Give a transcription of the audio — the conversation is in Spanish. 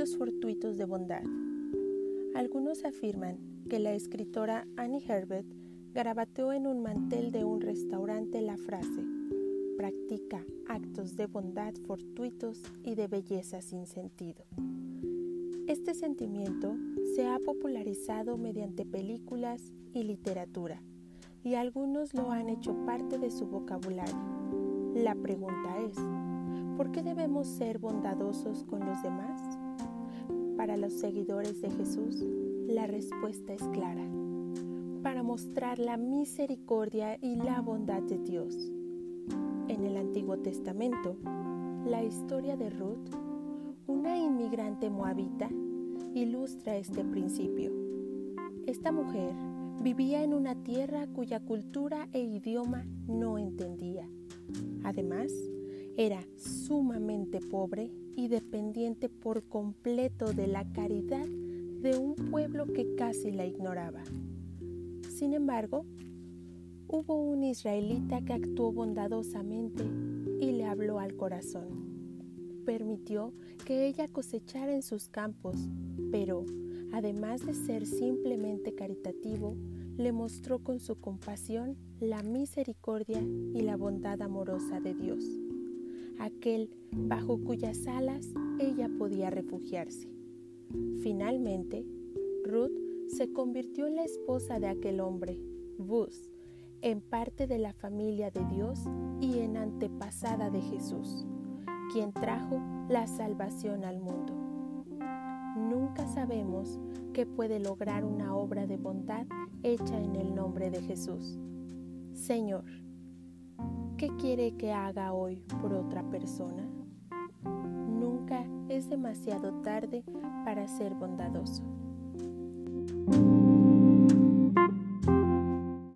actos de bondad. Algunos afirman que la escritora Annie Herbert garabateó en un mantel de un restaurante la frase, practica actos de bondad fortuitos y de belleza sin sentido. Este sentimiento se ha popularizado mediante películas y literatura, y algunos lo han hecho parte de su vocabulario. La pregunta es, ¿por qué debemos ser bondadosos con los demás? Para los seguidores de Jesús, la respuesta es clara, para mostrar la misericordia y la bondad de Dios. En el Antiguo Testamento, la historia de Ruth, una inmigrante moabita, ilustra este principio. Esta mujer vivía en una tierra cuya cultura e idioma no entendía. Además, era sumamente pobre y dependiente por completo de la caridad de un pueblo que casi la ignoraba. Sin embargo, hubo un israelita que actuó bondadosamente y le habló al corazón. Permitió que ella cosechara en sus campos, pero además de ser simplemente caritativo, le mostró con su compasión la misericordia y la bondad amorosa de Dios, aquel bajo cuyas alas ella podía refugiarse. Finalmente, Ruth se convirtió en la esposa de aquel hombre, Bus, en parte de la familia de Dios y en antepasada de Jesús, quien trajo la salvación al mundo. Nunca sabemos qué puede lograr una obra de bondad hecha en el nombre de Jesús. Señor, ¿qué quiere que haga hoy por otra persona? Nunca es demasiado tarde para ser bondadoso.